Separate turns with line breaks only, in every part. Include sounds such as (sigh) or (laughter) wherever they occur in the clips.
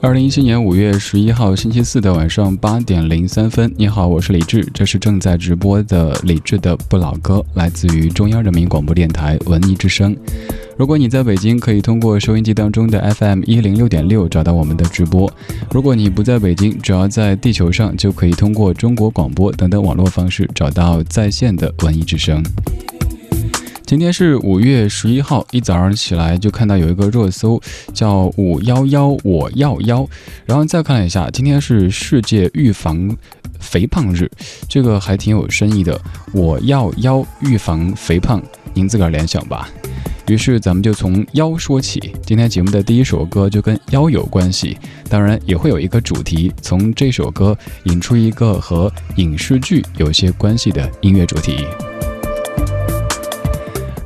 二零一七年五月十一号星期四的晚上八点零三分，你好，我是李志，这是正在直播的李志的不老歌，来自于中央人民广播电台文艺之声。如果你在北京，可以通过收音机当中的 FM 一零六点六找到我们的直播；如果你不在北京，只要在地球上，就可以通过中国广播等等网络方式找到在线的文艺之声。今天是五月十一号，一早上起来就看到有一个热搜叫“五幺幺我要腰”，然后再看了一下，今天是世界预防肥胖日，这个还挺有深意的。我要腰预防肥胖，您自个儿联想吧。于是咱们就从腰说起，今天节目的第一首歌就跟腰有关系，当然也会有一个主题，从这首歌引出一个和影视剧有些关系的音乐主题。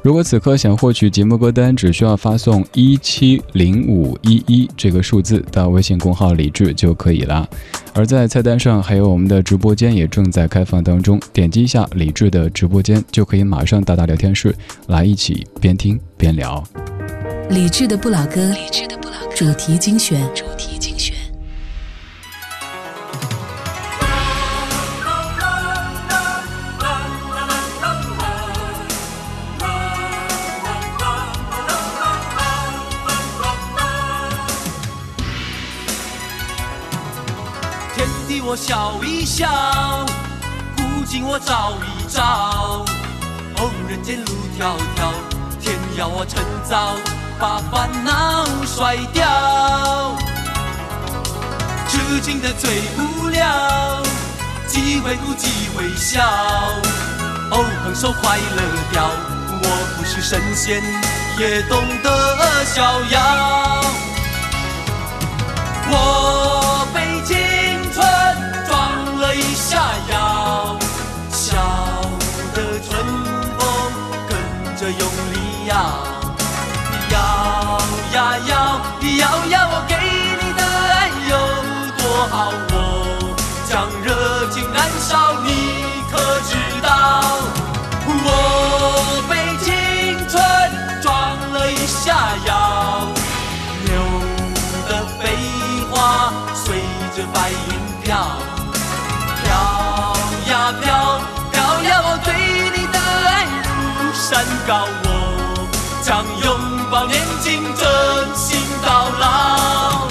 如果此刻想获取节目歌单，只需要发送一七零五一一这个数字到微信公号“李智”就可以了。而在菜单上还有我们的直播间也正在开放当中，点击一下李智的直播间，就可以马上到达聊天室来一起边听边聊。
李智的不老歌，主题精选。主题精选。
我笑一笑，古今我照一照。哦，人间路迢迢，天要我趁早把烦恼甩掉。痴情的最无聊，几回哭几回笑。哦，横手快乐掉，我不是神仙，也懂得逍遥。我告，我将拥抱年轻，真心到老。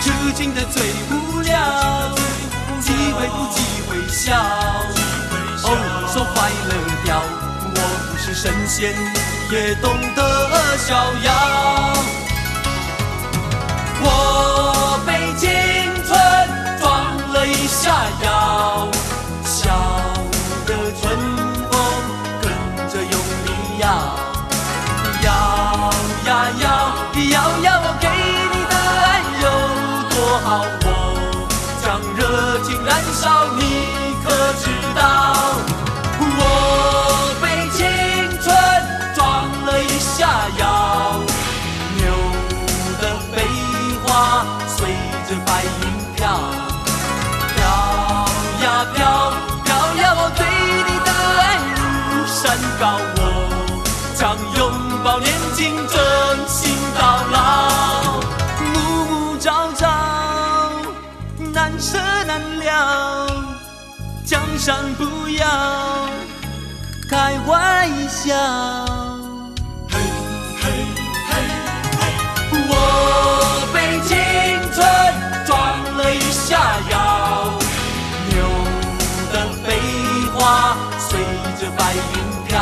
痴情的最无聊，机会不机会笑。说快乐掉，我不是神仙，也懂得逍遥。山不要。开玩笑，嘿嘿嘿嘿，我被青春撞了一下腰，牛的飞花随着白云飘，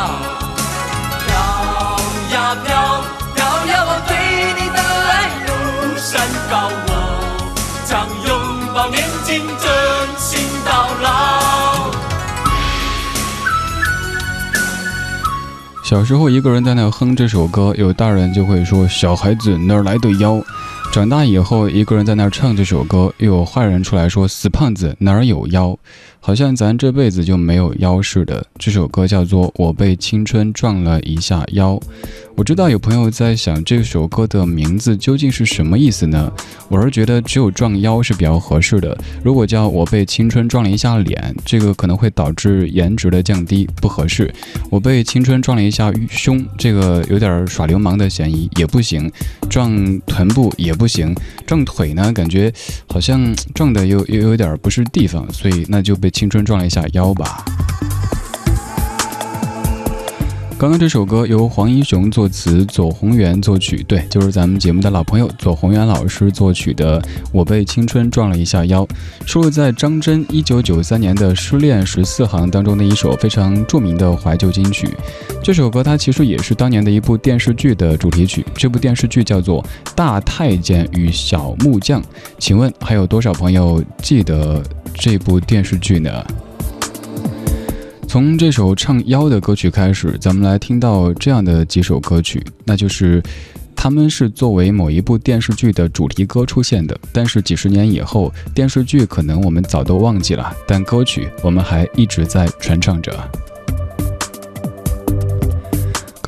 飘呀飘，飘呀，我对你的爱如山高，我将拥抱年轻，真
小时候一个人在那哼这首歌，有大人就会说小孩子哪来的腰。长大以后一个人在那唱这首歌，又有坏人出来说死胖子哪儿有腰，好像咱这辈子就没有腰似的。这首歌叫做《我被青春撞了一下腰》，我知道有朋友在想这首歌的名字究竟是什么意思呢？我是觉得只有撞腰是比较合适的。如果叫我被青春撞了一下脸，这个可能会导致颜值的降低，不合适。我被青春撞了一下胸，这个有点耍流氓的嫌疑，也不行。撞臀部也不行，撞腿呢，感觉好像撞的又又有点不是地方，所以那就被青春撞了一下腰吧。刚刚这首歌由黄英雄作词，左宏元作曲，对，就是咱们节目的老朋友左宏元老师作曲的《我被青春撞了一下腰》，收录在张真一九九三年的《失恋十四行》当中的一首非常著名的怀旧金曲。这首歌它其实也是当年的一部电视剧的主题曲，这部电视剧叫做《大太监与小木匠》。请问还有多少朋友记得这部电视剧呢？从这首唱妖的歌曲开始，咱们来听到这样的几首歌曲，那就是，他们是作为某一部电视剧的主题歌出现的，但是几十年以后，电视剧可能我们早都忘记了，但歌曲我们还一直在传唱着。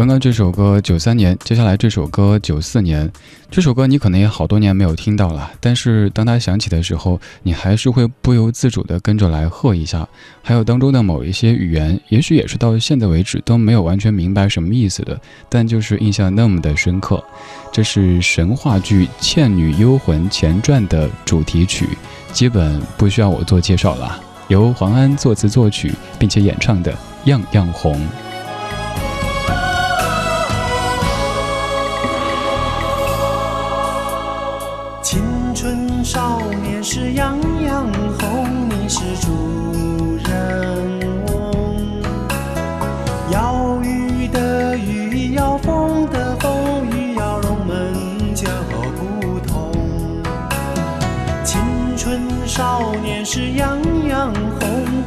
刚刚这首歌九三年，接下来这首歌九四年，这首歌你可能也好多年没有听到了，但是当它响起的时候，你还是会不由自主的跟着来和一下。还有当中的某一些语言，也许也是到现在为止都没有完全明白什么意思的，但就是印象那么的深刻。这是神话剧《倩女幽魂前传》的主题曲，基本不需要我做介绍了，由黄安作词作曲并且演唱的《样样红》。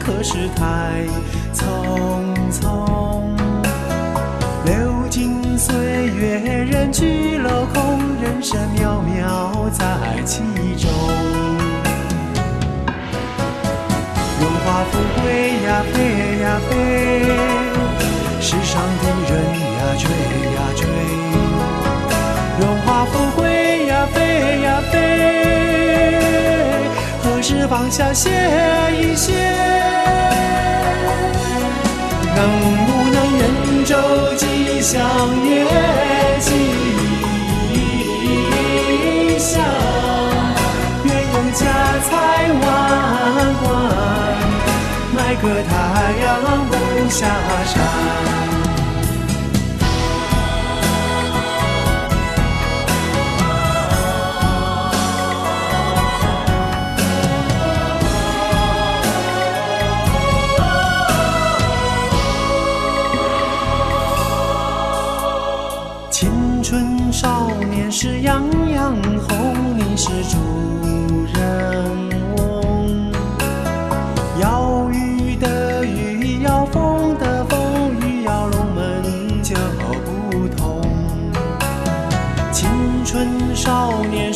可是太匆匆。流金岁月，人去楼空，人生渺渺在其中。荣华富贵呀，飞呀飞，世上的人呀，追呀追。荣华富贵呀，飞呀飞，何时放下歇一歇？能不能人舟吉祥夜吉祥，愿用家财万贯。买个太阳不下山。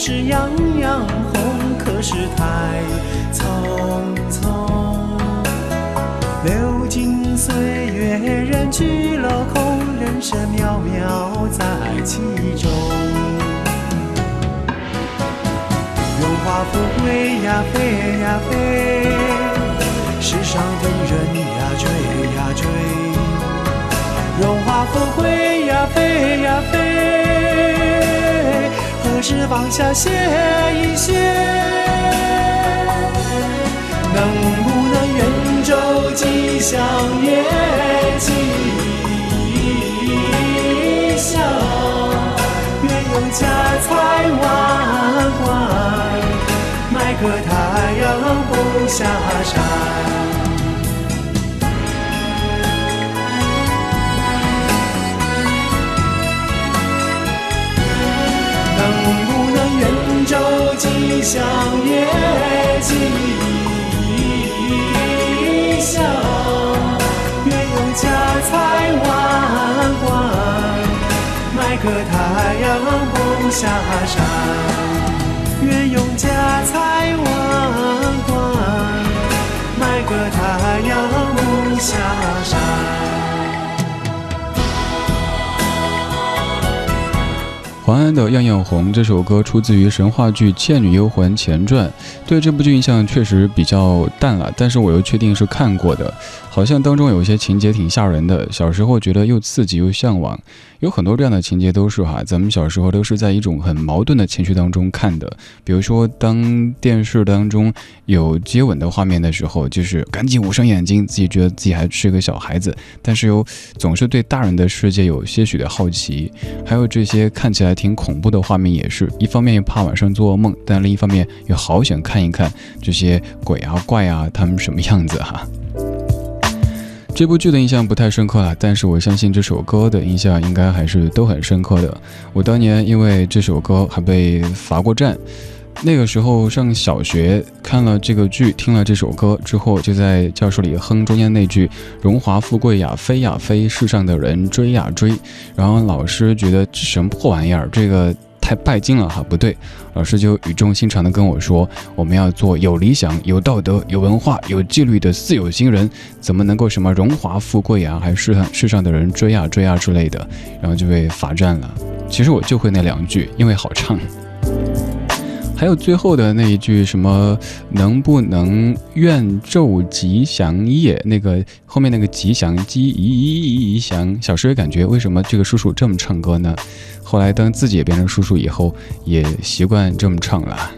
少年时样样红，可是太匆匆。流金岁月，人去楼空，人生渺渺在其中。荣华富贵呀，飞呀飞，世上的人呀，追呀追。荣华富贵呀，飞呀飞。何时放下歇一歇？能不能圆周吉祥月吉祥？愿用家财万贯，买个太阳不下山。吉祥也吉祥，愿用家财万贯，买个太阳不下山。愿用家财万贯，买个太阳不下山。
的《样样红》这首歌出自于神话剧《倩女幽魂前传》，对这部剧印象确实比较淡了，但是我又确定是看过的。好像当中有一些情节挺吓人的，小时候觉得又刺激又向往，有很多这样的情节都是哈，咱们小时候都是在一种很矛盾的情绪当中看的。比如说，当电视当中有接吻的画面的时候，就是赶紧捂上眼睛，自己觉得自己还是个小孩子，但是又总是对大人的世界有些许的好奇。还有这些看起来挺恐怖的画面，也是一方面怕晚上做噩梦，但另一方面又好想看一看这些鬼啊怪啊他们什么样子哈。这部剧的印象不太深刻了，但是我相信这首歌的印象应该还是都很深刻的。我当年因为这首歌还被罚过站，那个时候上小学，看了这个剧，听了这首歌之后，就在教室里哼中间那句“荣华富贵呀，飞呀飞，世上的人追呀追”，然后老师觉得这什么破玩意儿，这个。太拜金了哈，不对，老师就语重心长的跟我说，我们要做有理想、有道德、有文化、有纪律的四有新人，怎么能够什么荣华富贵啊，还世上世上的人追呀追呀之类的，然后就被罚站了。其实我就会那两句，因为好唱。还有最后的那一句什么能不能愿昼吉祥夜？那个后面那个吉祥吉吉祥，小时候感觉为什么这个叔叔这么唱歌呢？后来当自己也变成叔叔以后，也习惯这么唱了。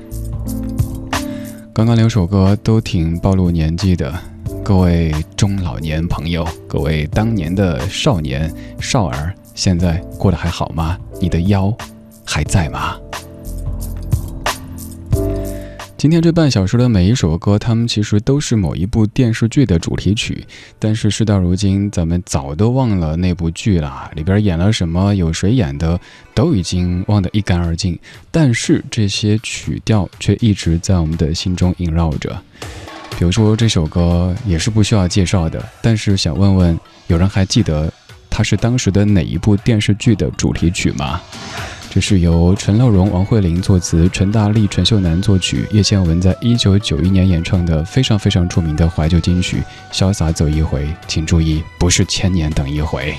刚刚两首歌都挺暴露年纪的，各位中老年朋友，各位当年的少年少儿，现在过得还好吗？你的腰还在吗？今天这半小时的每一首歌，它们其实都是某一部电视剧的主题曲。但是事到如今，咱们早都忘了那部剧了，里边演了什么，有谁演的，都已经忘得一干二净。但是这些曲调却一直在我们的心中萦绕着。比如说这首歌也是不需要介绍的，但是想问问，有人还记得它是当时的哪一部电视剧的主题曲吗？这是由陈乐融、王慧玲作词，陈大力、陈秀楠作曲，叶倩文在一九九一年演唱的非常非常著名的怀旧金曲《潇洒走一回》。请注意，不是千年等一回。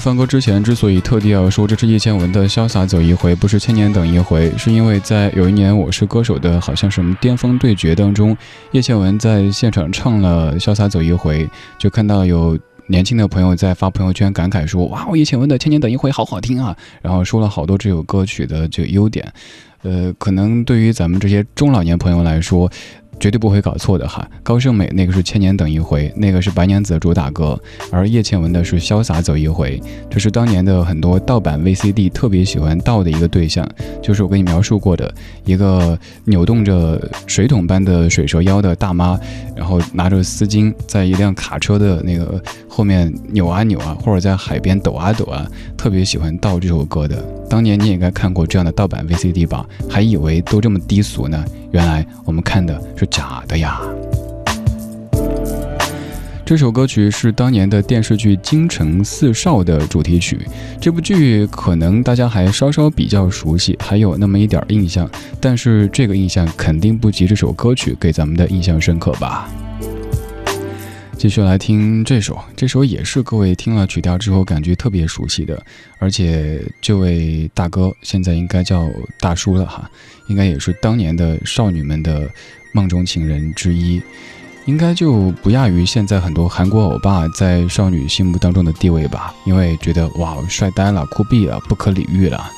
放歌之前，之所以特地要说这是叶倩文的《潇洒走一回》，不是千年等一回，是因为在有一年《我是歌手》的好像什么巅峰对决当中，叶倩文在现场唱了《潇洒走一回》，就看到有年轻的朋友在发朋友圈感慨说：“哇，我叶倩文的《千年等一回》好好听啊！”然后说了好多这首歌曲的这优点。呃，可能对于咱们这些中老年朋友来说，绝对不会搞错的哈，高胜美那个是千年等一回，那个是白娘子的主打歌，而叶倩文的是潇洒走一回，这是当年的很多盗版 VCD 特别喜欢盗的一个对象，就是我跟你描述过的一个扭动着水桶般的水蛇腰的大妈，然后拿着丝巾在一辆卡车的那个后面扭啊扭啊，或者在海边抖啊抖啊，特别喜欢盗这首歌的。当年你也应该看过这样的盗版 VCD 吧？还以为都这么低俗呢。原来我们看的是假的呀！这首歌曲是当年的电视剧《京城四少》的主题曲。这部剧可能大家还稍稍比较熟悉，还有那么一点印象，但是这个印象肯定不及这首歌曲给咱们的印象深刻吧。继续来听这首，这首也是各位听了曲调之后感觉特别熟悉的，而且这位大哥现在应该叫大叔了哈，应该也是当年的少女们的梦中情人之一，应该就不亚于现在很多韩国欧巴在少女心目当中的地位吧，因为觉得哇帅呆了、酷毙了、不可理喻了。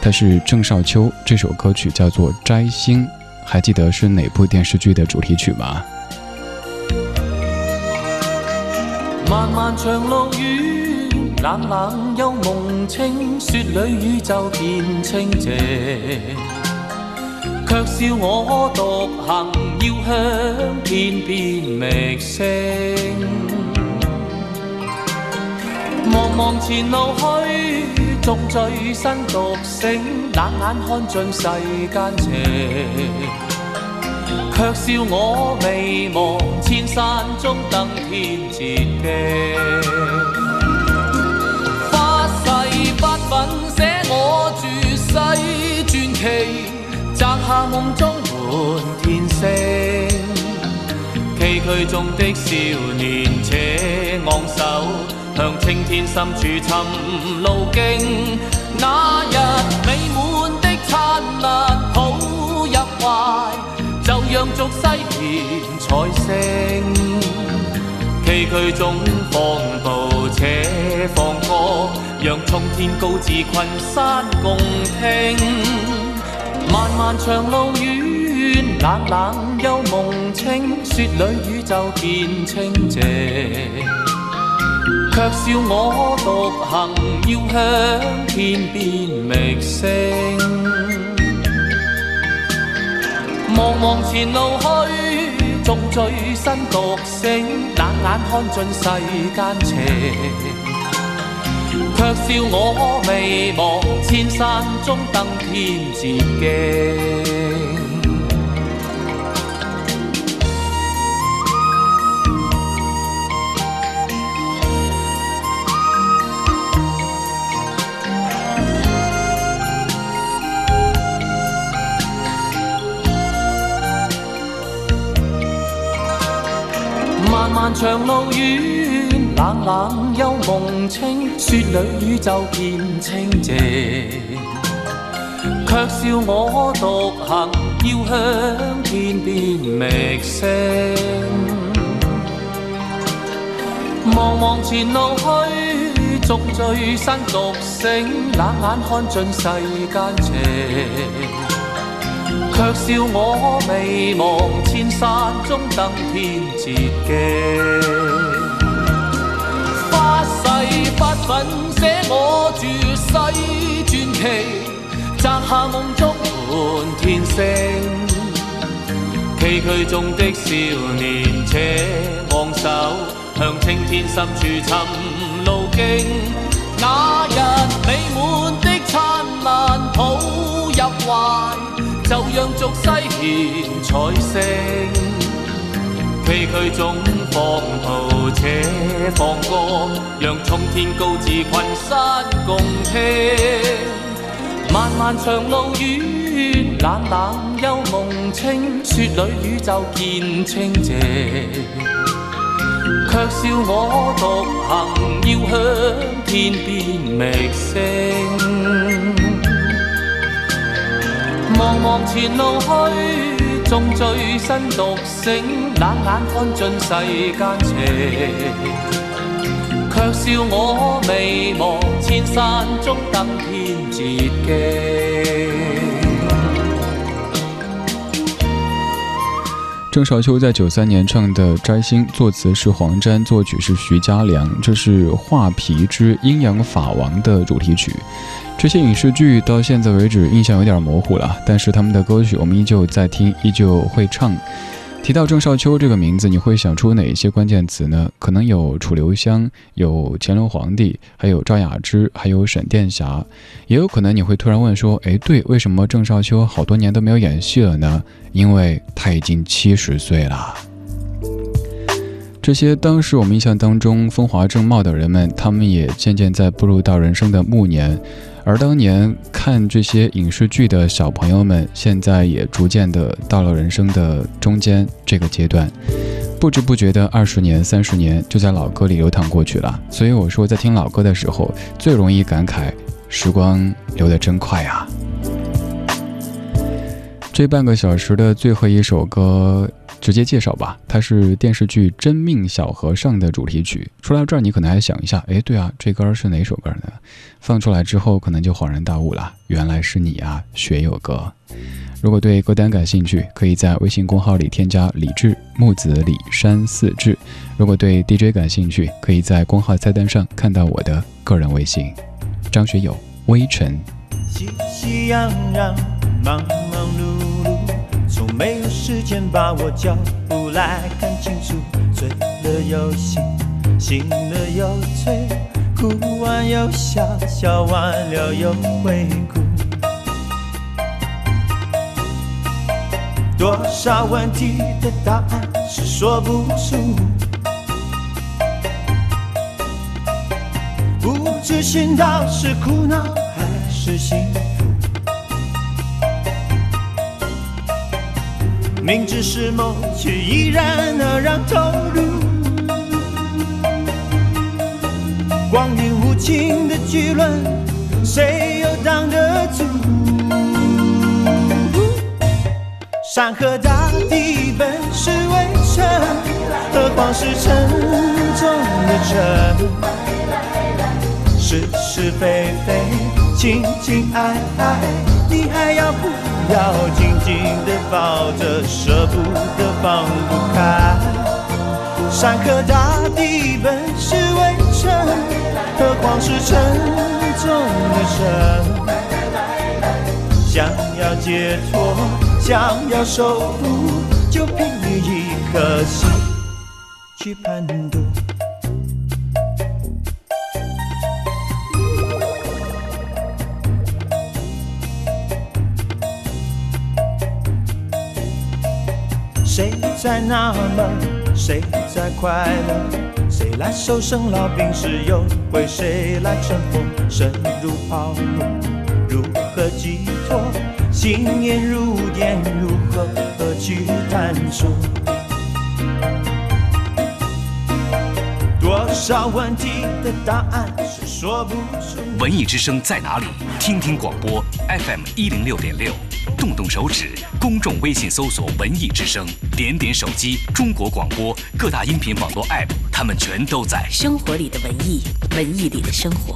他是郑少秋，这首歌曲叫做《摘星》，还记得是哪部电视剧的主题曲吗？
漫漫长路远，冷冷又梦清，雪里宇宙变清静，却笑我独行，要向天边觅星。茫茫前路去，纵醉身独醒，冷眼看尽世间情。却笑我未忘千山中登天捷径，发誓不粉写我绝世传奇，摘下梦中满天星。崎岖中的少年且昂首，向青天深处寻路径。那日美满的灿烂。让俗世变彩星，崎岖中放步且放歌，让冲天高志群山共听。漫漫长路远，冷冷幽梦清，雪里宇宙变清静，却笑我独行，要向天边觅星。茫茫前路去，纵醉身独醒，冷眼看尽世间情，却笑我未忘千山中登天捷径。长路远，冷冷又梦清，雪里宇宙变清静，却笑我独行，要向天边觅星。茫茫前路去，纵醉身独醒，冷眼看尽世间情。却笑我未忘千山中登天捷径，发誓发奋写我绝世传奇，摘下梦中满天星。崎岖中的少年且昂首，向青天深处寻路径。那日美满的灿烂抱入怀。就让俗世献彩星，崎岖中放途且放歌，让冲天高志群山共听。漫漫长路远，冷冷幽梦清，雪里宇宙见清静，却笑我獨行要向天邊覓星。茫茫前路去，纵醉身独醒，冷眼看尽世间情，却笑我未忘千山中登天绝境。
郑少秋在九三年唱的《摘星》，作词是黄沾，作曲是徐佳良，这是《画皮之阴阳法王》的主题曲。这些影视剧到现在为止印象有点模糊了，但是他们的歌曲我们依旧在听，依旧会唱。提到郑少秋这个名字，你会想出哪些关键词呢？可能有楚留香，有乾隆皇帝，还有赵雅芝，还有沈殿霞，也有可能你会突然问说：“哎，对，为什么郑少秋好多年都没有演戏了呢？因为他已经七十岁了。”这些当时我们印象当中风华正茂的人们，他们也渐渐在步入到人生的暮年。而当年看这些影视剧的小朋友们，现在也逐渐的到了人生的中间这个阶段，不知不觉的二十年、三十年就在老歌里流淌过去了。所以我说，在听老歌的时候，最容易感慨时光流得真快啊！这半个小时的最后一首歌。直接介绍吧，它是电视剧《真命小和尚》的主题曲。说到这儿，你可能还想一下，哎，对啊，这歌是哪首歌呢？放出来之后，可能就恍然大悟了，原来是你啊，学友哥。如果对歌单感兴趣，可以在微信公号里添加李志木子李山四志。如果对 DJ 感兴趣，可以在公号菜单上看到我的个人微信，张学友，微尘。
喜喜洋洋，忙忙碌。从没有时间把我脚步来看清楚，醉了又醒，醒了又醉，哭完又笑，笑完了又会哭。多少问题的答案是说不出，不知寻到是苦恼还是幸福。明知是梦，却依然那样投入。光阴无情的巨轮，谁又挡得住？山河大地本是微尘，何况是沉重的尘？是是非非，亲亲爱爱，你还要不？要紧紧的抱着，舍不得放不开。山河大地本是微尘，何况是沉重的神。想要解脱，想要守护，就凭你一颗心去攀渡。谁在纳闷？谁在快乐？谁来受生老病死？又为谁来乘风？身如泡沫，如何寄托？心念如电，如何去探索？多少问题的答案是说不出。
文艺之声在哪里？听听广播 FM 一零六点六。动动手指，公众微信搜索“文艺之声”，点点手机，中国广播各大音频网络 App，他们全都在。
生活里的文艺，文艺里的生活。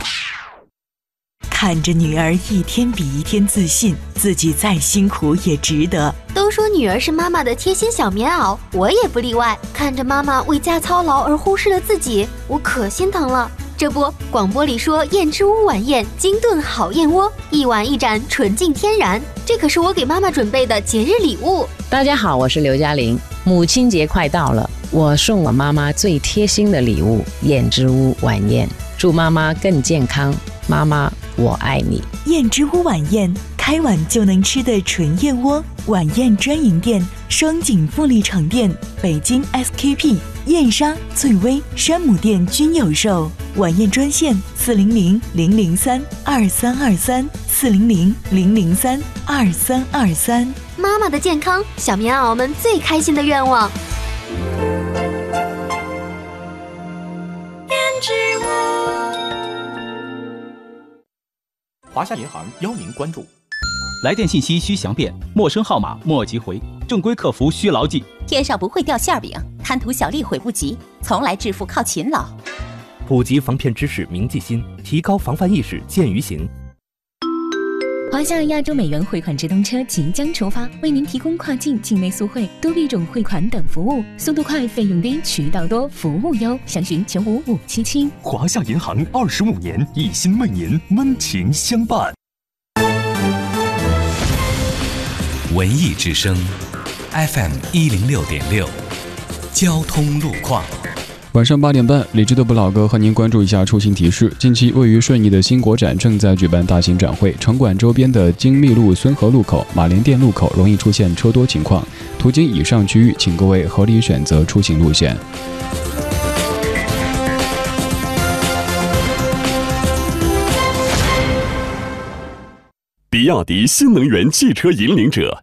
看着女儿一天比一天自信，自己再辛苦也值得。
都说女儿是妈妈的贴心小棉袄，我也不例外。看着妈妈为家操劳而忽视了自己，我可心疼了。这不，广播里说燕之屋晚宴精炖好燕窝，一碗一盏纯净天然，这可是我给妈妈准备的节日礼物。
大家好，我是刘嘉玲。母亲节快到了，我送我妈妈最贴心的礼物——燕之屋晚宴，祝妈妈更健康。妈妈，我爱你。
燕之屋晚宴，开碗就能吃的纯燕窝。晚宴专营店：双井富力场店、北京 SKP、燕莎、翠微、山姆店均有售。晚宴专线：四零零零零三二三二三，四零零零零三二三二三。
妈妈的健康，小棉袄们最开心的愿望。
胭脂华夏银行邀您关注。
来电信息需详辨，陌生号码莫急回，正规客服需牢记。
天上不会掉馅饼，贪图小利悔不及，从来致富靠勤劳。
普及防骗知识铭记心，提高防范意识见于行。
华夏亚洲美元汇款直通车即将出发，为您提供跨境、境内速汇、多币种汇款等服务，速度快，费用低，渠道多，服务优。详询九五五七七。
华夏银行二十五年，一心为您温情相伴。
文艺之声，FM 一零六点六，交通路况。
晚上八点半，理智的不老哥和您关注一下出行提示。近期位于顺义的新国展正在举办大型展会，场馆周边的精密路、孙河路口、马连店路口容易出现车多情况。途经以上区域，请各位合理选择出行路线。
比亚迪新能源汽车引领者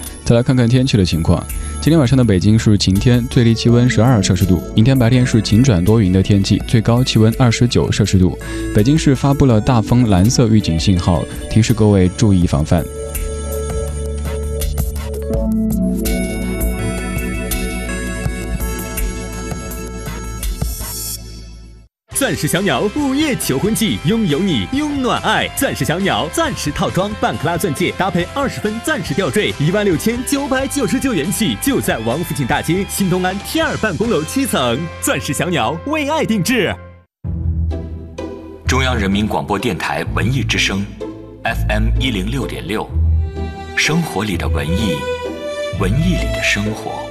再来看看天气的情况。今天晚上的北京是晴天，最低气温十二摄氏度。明天白天是晴转多云的天气，最高气温二十九摄氏度。北京市发布了大风蓝色预警信号，提示各位注意防范。
钻石小鸟午夜求婚季，拥有你，拥暖爱。钻石小鸟钻石套装，半克拉钻戒搭配二十分钻石吊坠，一万六千九百九十九元起，就在王府井大街新东安 T 二办公楼七层。钻石小鸟为爱定制。
中央人民广播电台文艺之声，FM 一零六点六，生活里的文艺，文艺里的生活。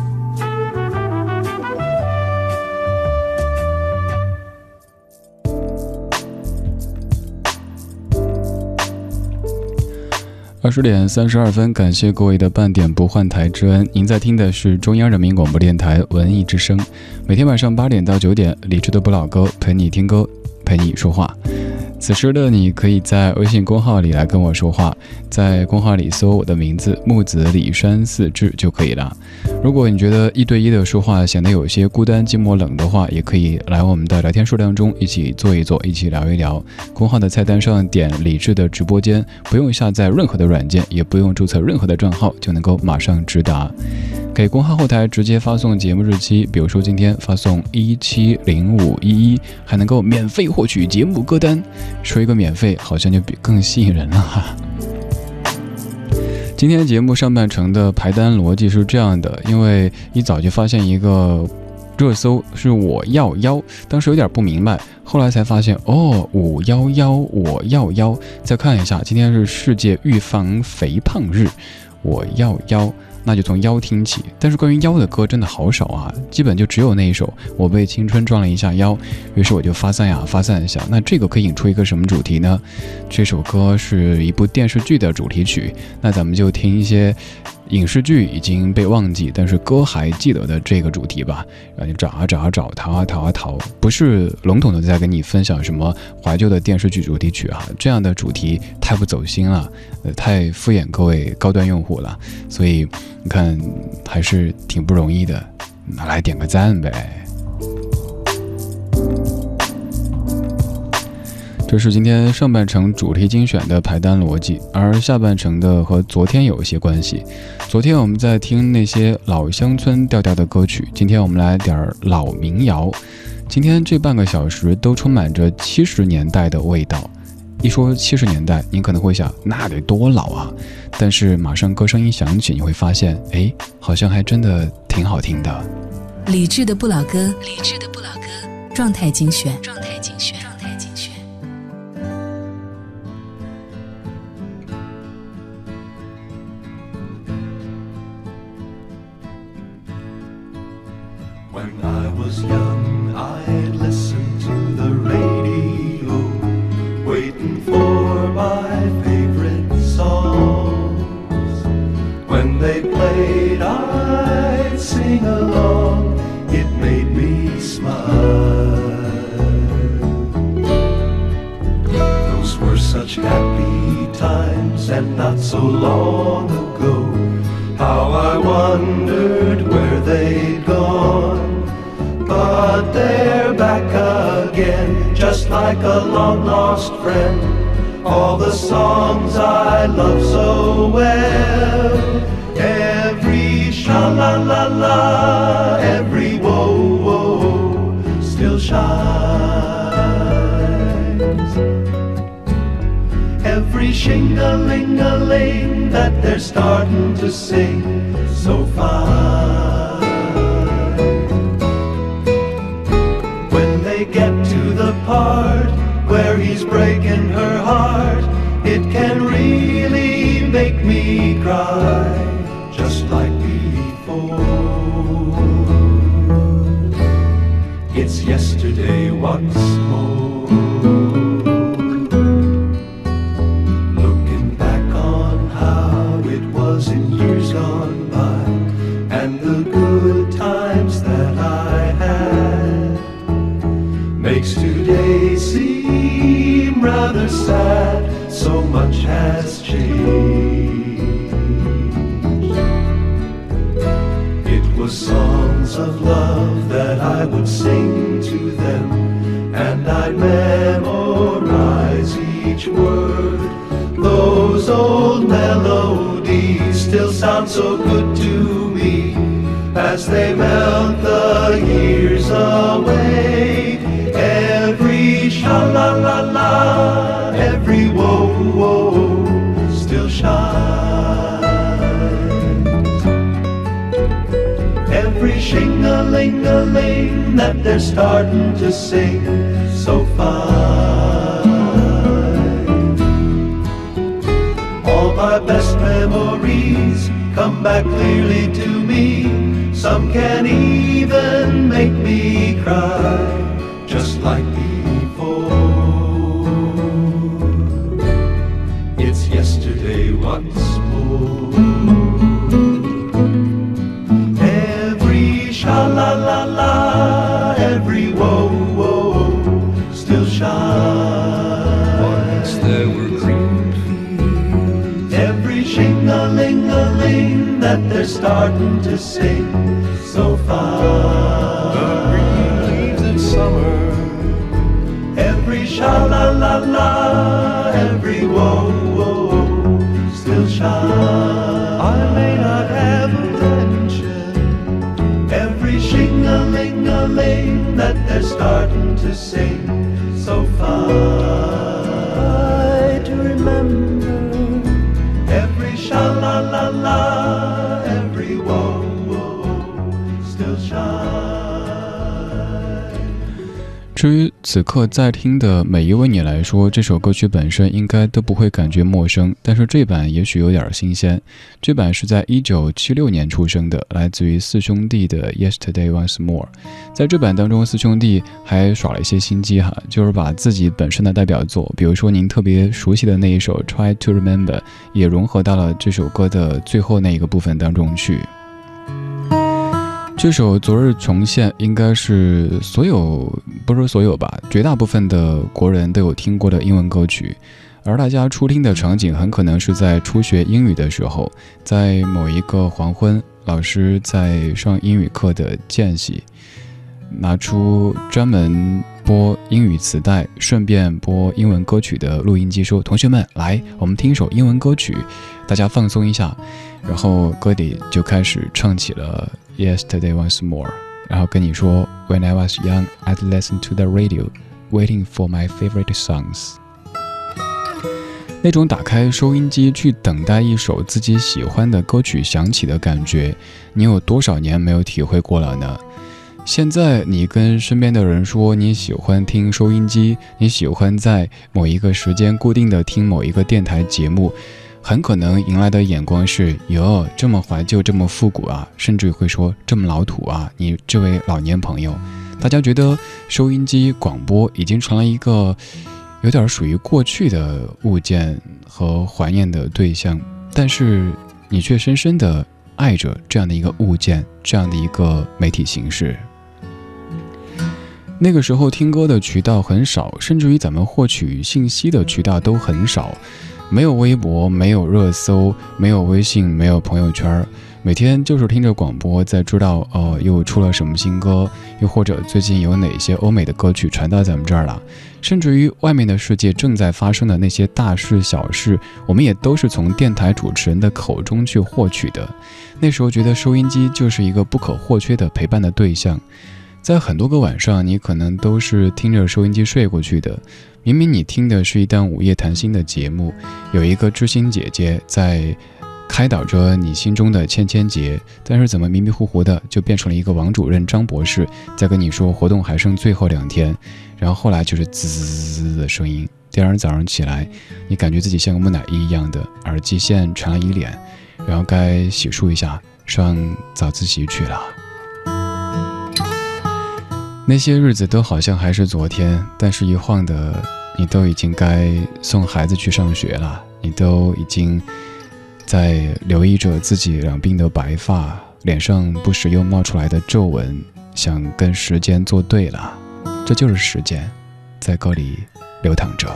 十点三十二分，感谢各位的半点不换台之恩。您在听的是中央人民广播电台文艺之声，每天晚上八点到九点，理智的不老歌陪你听歌，陪你说话。此时的你可以在微信公号里来跟我说话，在公号里搜我的名字木子李山四志就可以了。如果你觉得一对一的说话显得有些孤单寂寞冷的话，也可以来我们的聊天数量中一起坐一坐，一起聊一聊。公号的菜单上点理智的直播间，不用下载任何的软件，也不用注册任何的账号，就能够马上直达。给公号后台直接发送节目日期，比如说今天发送一七零五一一，还能够免费获取节目歌单。说一个免费，好像就比更吸引人了哈。(laughs) 今天节目上半程的排单逻辑是这样的，因为一早就发现一个热搜是我要腰，当时有点不明白，后来才发现哦，五幺幺我要腰。再看一下，今天是世界预防肥胖日，我要腰。那就从腰听起，但是关于腰的歌真的好少啊，基本就只有那一首《我被青春撞了一下腰》。于是我就发散呀发散一下，那这个可以引出一个什么主题呢？这首歌是一部电视剧的主题曲，那咱们就听一些。影视剧已经被忘记，但是歌还记得的这个主题吧，让你找啊找啊找，逃啊逃啊逃，不是笼统的在跟你分享什么怀旧的电视剧主题曲啊，这样的主题太不走心了，呃，太敷衍各位高端用户了，所以你看还是挺不容易的，拿来点个赞呗。这是今天上半程主题精选的排单逻辑，而下半程的和昨天有一些关系。昨天我们在听那些老乡村调调的歌曲，今天我们来点老民谣。今天这半个小时都充满着七十年代的味道。一说七十年代，您可能会想，那得多老啊！但是马上歌声一响起，你会发现，哎，好像还真的挺好听的。
理智的不老歌，理智的不老歌，状态精选，状态精选。
sing along, it made me smile. Those were such happy times and not so long ago. How I wondered where they'd gone. But they're back again, just like a long lost friend. All the songs I love so well
shing-a-ling-a-ling that they're starting to sing so fine. When they get to the part where he's breaking her heart, it can really make me cry, yesterday once more. Looking back on how it was in years gone by and the good times that I had makes today seem rather sad. So much has changed. Old melodies still sound so good to me as they melt the years away. Every sha la la la every woe, woe still shines. Every shing-a-ling-a-ling that they're starting to sing so fine. Back clearly to me. Some can even make me cry, starting to sing so far. The green leaves in summer. Every sha la la la, every woe woe still sha I may not have a pension. Every shing-a-ling-a-ling that they're starting to sing
此刻在听的每一位你来说，这首歌曲本身应该都不会感觉陌生，但是这版也许有点新鲜。这版是在一九七六年出生的，来自于四兄弟的《Yesterday Once More》。在这版当中，四兄弟还耍了一些心机哈，就是把自己本身的代表作，比如说您特别熟悉的那一首《Try to Remember》，也融合到了这首歌的最后那一个部分当中去。这首《昨日重现》应该是所有，不说所有吧，绝大部分的国人都有听过的英文歌曲，而大家初听的场景很可能是在初学英语的时候，在某一个黄昏，老师在上英语课的间隙，拿出专门播英语磁带，顺便播英文歌曲的录音机，说：“同学们，来，我们听一首英文歌曲，大家放松一下。”然后歌里就开始唱起了。Yesterday once more，然后跟你说：“When I was young, I'd listen to the radio, waiting for my favorite songs。”那种打开收音机去等待一首自己喜欢的歌曲响起的感觉，你有多少年没有体会过了呢？现在你跟身边的人说你喜欢听收音机，你喜欢在某一个时间固定的听某一个电台节目，很可能迎来的眼光是哟，这么怀旧，这么复古啊，甚至会说这么老土啊。你这位老年朋友，大家觉得收音机广播已经成了一个有点属于过去的物件和怀念的对象，但是你却深深的爱着这样的一个物件，这样的一个媒体形式。那个时候听歌的渠道很少，甚至于咱们获取信息的渠道都很少，没有微博，没有热搜，没有微信，没有朋友圈，每天就是听着广播，在知道哦又出了什么新歌，又或者最近有哪些欧美的歌曲传到咱们这儿了，甚至于外面的世界正在发生的那些大事小事，我们也都是从电台主持人的口中去获取的。那时候觉得收音机就是一个不可或缺的陪伴的对象。在很多个晚上，你可能都是听着收音机睡过去的。明明你听的是一档午夜谈心的节目，有一个知心姐姐在开导着你心中的千千结，但是怎么迷迷糊糊的就变成了一个王主任张博士在跟你说活动还剩最后两天，然后后来就是滋滋滋滋的声音。第二天早上起来，你感觉自己像个木乃伊一样的，耳机线缠了一脸，然后该洗漱一下，上早自习去了。那些日子都好像还是昨天，但是一晃的，你都已经该送孩子去上学了，你都已经在留意着自己两鬓的白发，脸上不时又冒出来的皱纹，想跟时间作对了。这就是时间，在歌里流淌着。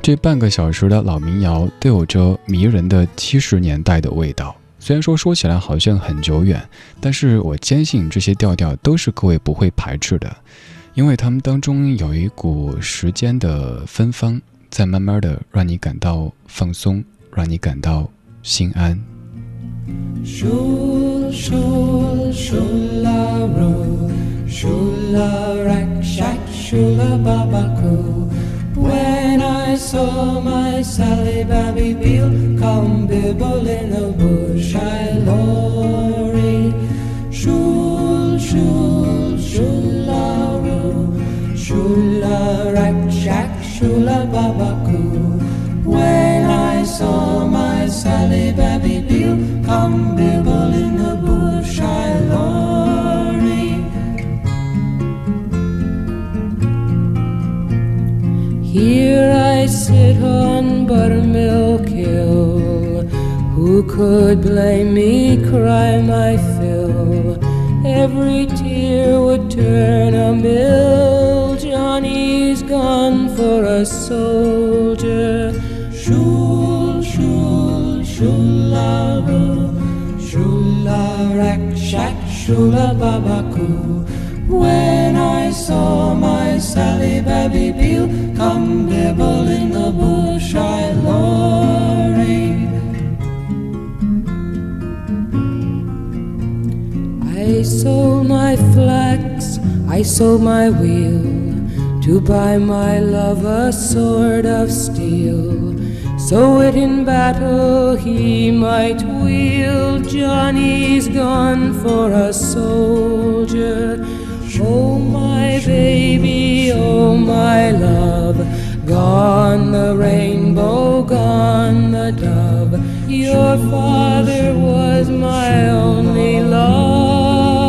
这半个小时的老民谣都有着迷人的七十年代的味道。虽然说说起来好像很久远，但是我坚信这些调调都是各位不会排斥的，因为它们当中有一股时间的芬芳，在慢慢的让你感到放松，让你感到心安。
When I saw my Sally Babby Beale come bibble in the bush, I lorry. Shul, shul, shularoo, shula, rack, shack, shula, babakoo. When I saw my Sally Babby Beale come on Buttermilk Hill. Who could blame me? Cry my fill. Every tear would turn a mill. Johnny's gone for a soldier. Shul, shul, shularoo, shula, rack, shack, shula, babakoo. When I saw my Sally Babby Beale come bibble in the bush, I lorry. I sold my flax, I sold my wheel to buy my love a sword of steel. So it in battle he might wield. Johnny's gone for a soldier. Oh, my baby, oh, my love. Gone the rainbow, gone the dove. Your father was my only love.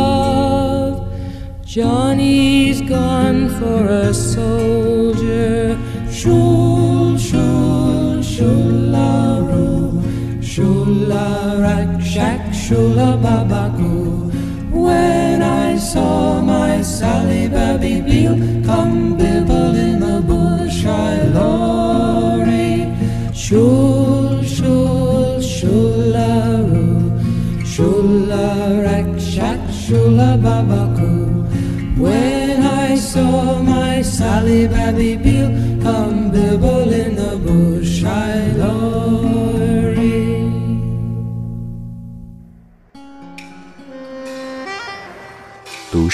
Johnny's gone for a soldier. Shul, shul, shularoo, shula, rack, shack, shula, babakoo. When I saw my Sally Babby Beale come bibble in the bush, I lorry. Shul, shul, shularoo, shula, rack, shack, shula, babakoo. When I saw my Sally Babby Beale come bibble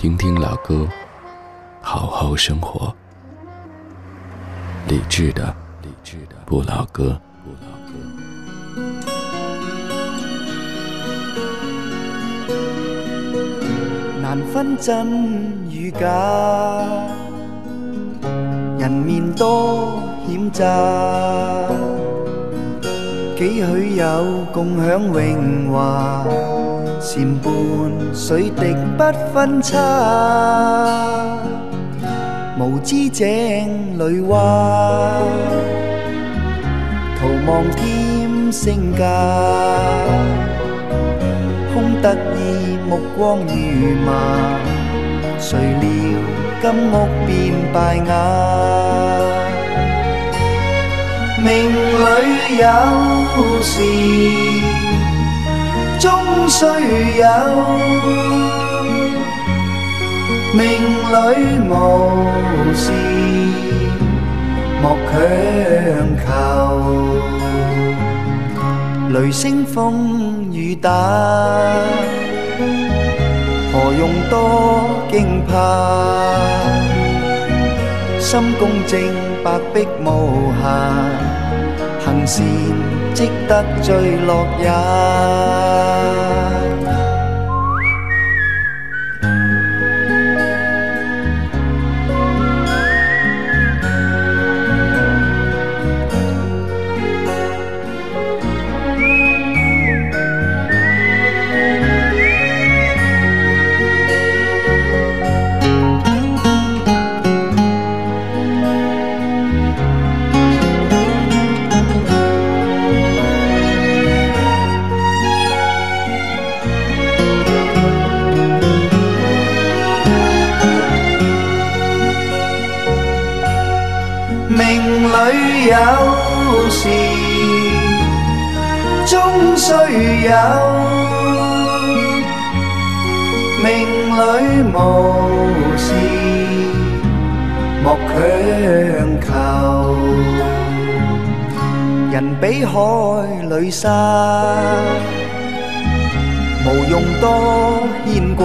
听听老歌，好好生活。理智的，理智的不老歌。
难分真与假，人面多险诈，几许有共享荣华，善伴水滴不分差，无知井里蛙，徒望添身价，空得意。目光如麻，谁料金屋变败瓦。命里有时终须有，命里无时莫强求。雷声风雨打。何用多惊怕？心公正，白璧无瑕，行善积得最乐也。命里有时终须有，命里无时莫强求。人比海里沙，无用多牵挂。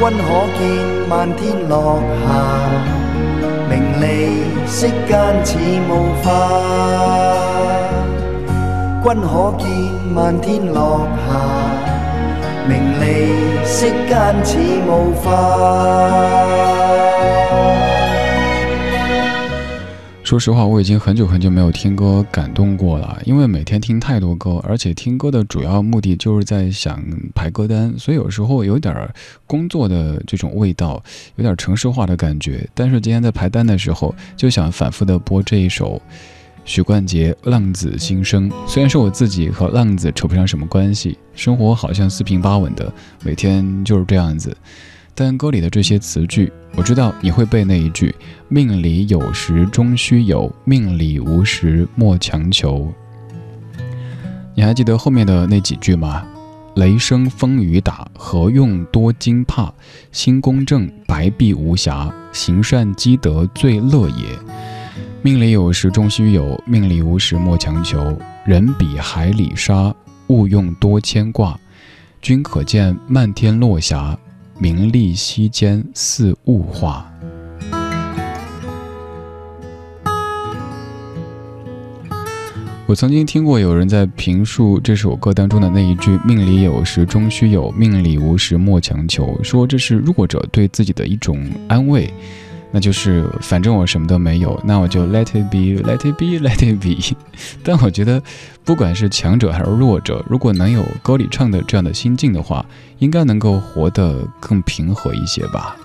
君可见漫天落霞。名利世间似雾化，君可见漫天落霞。名利世间似雾化。
说实话，我已经很久很久没有听歌感动过了，因为每天听太多歌，而且听歌的主要目的就是在想排歌单，所以有时候有点工作的这种味道，有点城市化的感觉。但是今天在排单的时候，就想反复的播这一首许冠杰《浪子心声》。虽然说我自己和浪子扯不上什么关系，生活好像四平八稳的，每天就是这样子。但歌里的这些词句，我知道你会背那一句“命里有时终须有，命里无时莫强求”。你还记得后面的那几句吗？雷声风雨打，何用多惊怕？心公正，白璧无瑕，行善积德最乐也。命里有时终须有，命里无时莫强求。人比海里沙，勿用多牵挂。君可见漫天落霞。名利息间似雾化。我曾经听过有人在评述这首歌当中的那一句“命里有时终须有，命里无时莫强求”，说这是弱者对自己的一种安慰。那就是反正我什么都没有，那我就 let it be，let it be，let (laughs) it be。(laughs) 但我觉得，不管是强者还是弱者，如果能有歌里唱的这样的心境的话，应该能够活得更平和一些吧。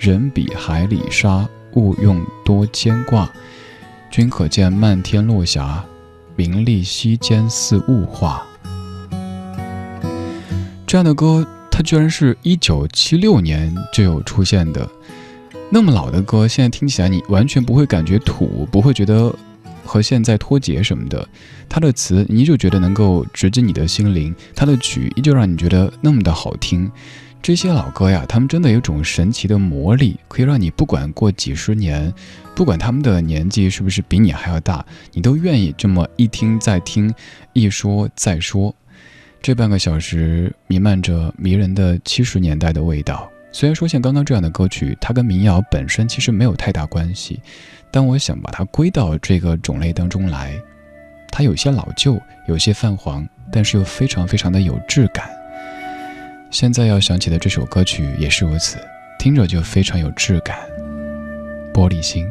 人比海里沙，勿用多牵挂。君可见漫天落霞，名利息间似雾化。这样的歌，它居然是一九七六年就有出现的。那么老的歌，现在听起来你完全不会感觉土，不会觉得和现在脱节什么的。它的词，你就觉得能够直击你的心灵；它的曲，依旧让你觉得那么的好听。这些老歌呀，他们真的有种神奇的魔力，可以让你不管过几十年，不管他们的年纪是不是比你还要大，你都愿意这么一听再听，一说再说。这半个小时弥漫着迷人的七十年代的味道。虽然说像刚刚这样的歌曲，它跟民谣本身其实没有太大关系，但我想把它归到这个种类当中来。它有些老旧，有些泛黄，但是又非常非常的有质感。现在要想起的这首歌曲也是如此，听着就非常有质感。玻璃心，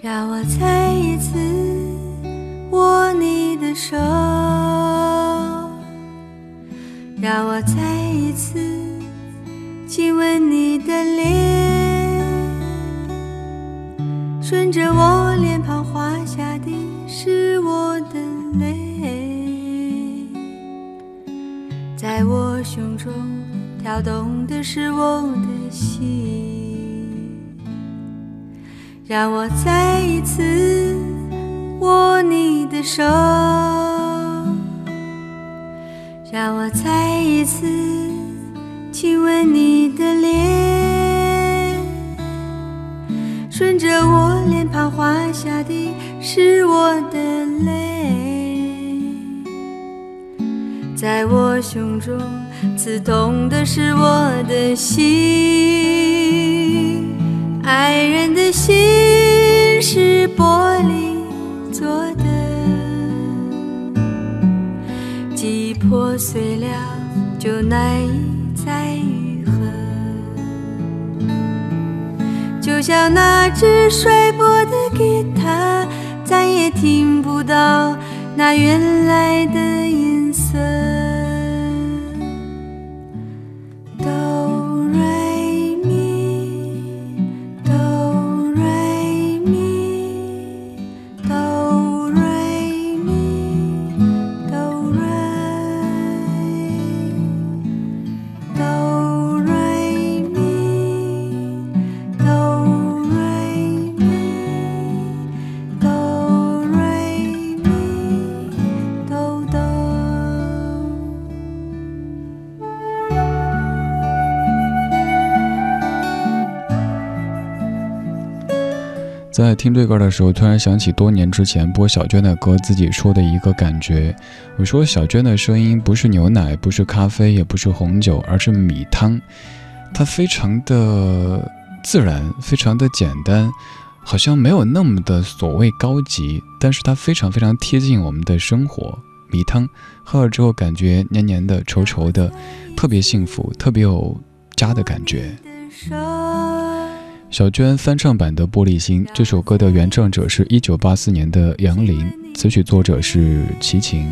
让我再一次握你的手，让我再一次。亲吻你的脸，顺着我脸庞滑下的是我的泪，在我胸中跳动的是我的心，让我再一次握你的手，让我再一次。亲吻你的脸，顺着我脸庞滑下的是我的泪，在我胸中刺痛的是我的心。爱人的心是玻璃做的，既破碎了就难以。就像那只摔破的吉他，再也听不到那原来的音。
在听这歌的时候，突然想起多年之前播小娟的歌，自己说的一个感觉。我说小娟的声音不是牛奶，不是咖啡，也不是红酒，而是米汤。它非常的自然，非常的简单，好像没有那么的所谓高级，但是它非常非常贴近我们的生活。米汤喝了之后，感觉黏黏的、稠稠的，特别幸福，特别有家的感觉。小娟翻唱版的《玻璃心》这首歌的原唱者是一九八四年的杨林，词曲作者是齐秦。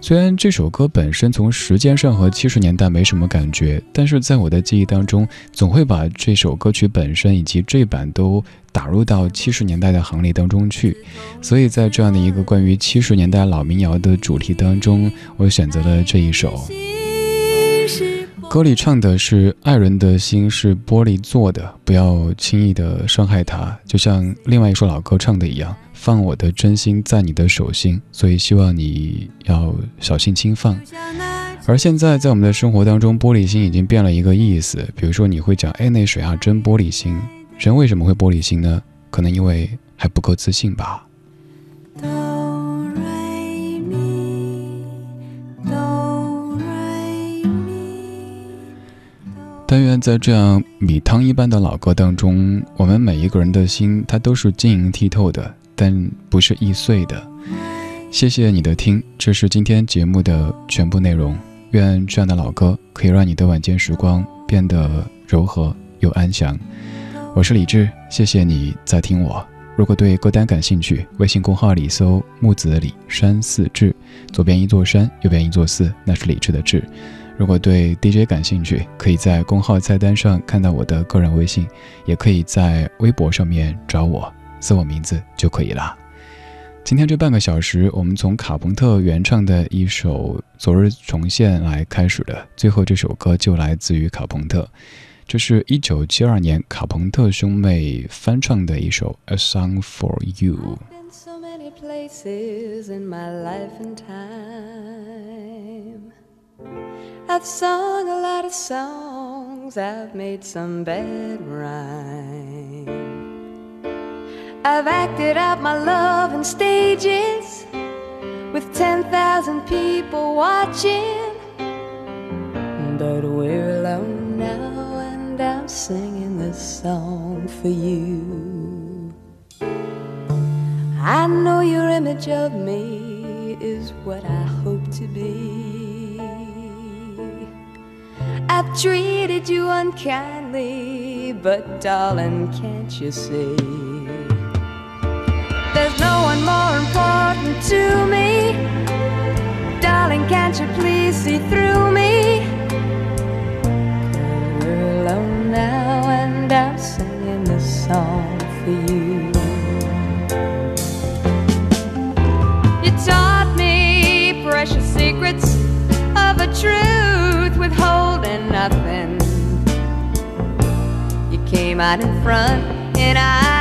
虽然这首歌本身从时间上和七十年代没什么感觉，但是在我的记忆当中，总会把这首歌曲本身以及这版都打入到七十年代的行列当中去。所以在这样的一个关于七十年代老民谣的主题当中，我选择了这一首。歌里唱的是爱人的心是玻璃做的，不要轻易的伤害他，就像另外一首老歌唱的一样，放我的真心在你的手心，所以希望你要小心轻放。而现在在我们的生活当中，玻璃心已经变了一个意思，比如说你会讲，哎，那水啊真玻璃心。人为什么会玻璃心呢？可能因为还不够自信吧。但愿在这样米汤一般的老歌当中，我们每一个人的心，它都是晶莹剔透的，但不是易碎的。谢谢你的听，这是今天节目的全部内容。愿这样的老歌可以让你的晚间时光变得柔和又安详。我是李志，谢谢你在听我。如果对歌单感兴趣，微信公号里搜“木子李山寺志”，左边一座山，右边一座寺，那是李志的志。如果对 DJ 感兴趣，可以在公号菜单上看到我的个人微信，也可以在微博上面找我，搜我名字就可以了。今天这半个小时，我们从卡朋特原唱的一首《昨日重现》来开始的，最后这首歌就来自于卡朋特，这是一九七二年卡朋特兄妹翻唱的一首《A Song for You》。
I've sung a lot of songs, I've made some bad rhymes. I've acted out my love in stages with 10,000 people watching. But we're alone now, and I'm singing this song for you. I know your image of me is what I hope to be. I've treated you unkindly, but darling, can't you see? There's no one more important to me. Darling, can't you please see through me? We're alone now, and I'm singing this song came out in front and I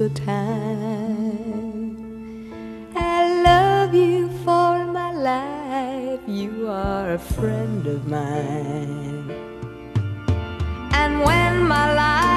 or time. I love you for my life. You are a friend of mine. And when my life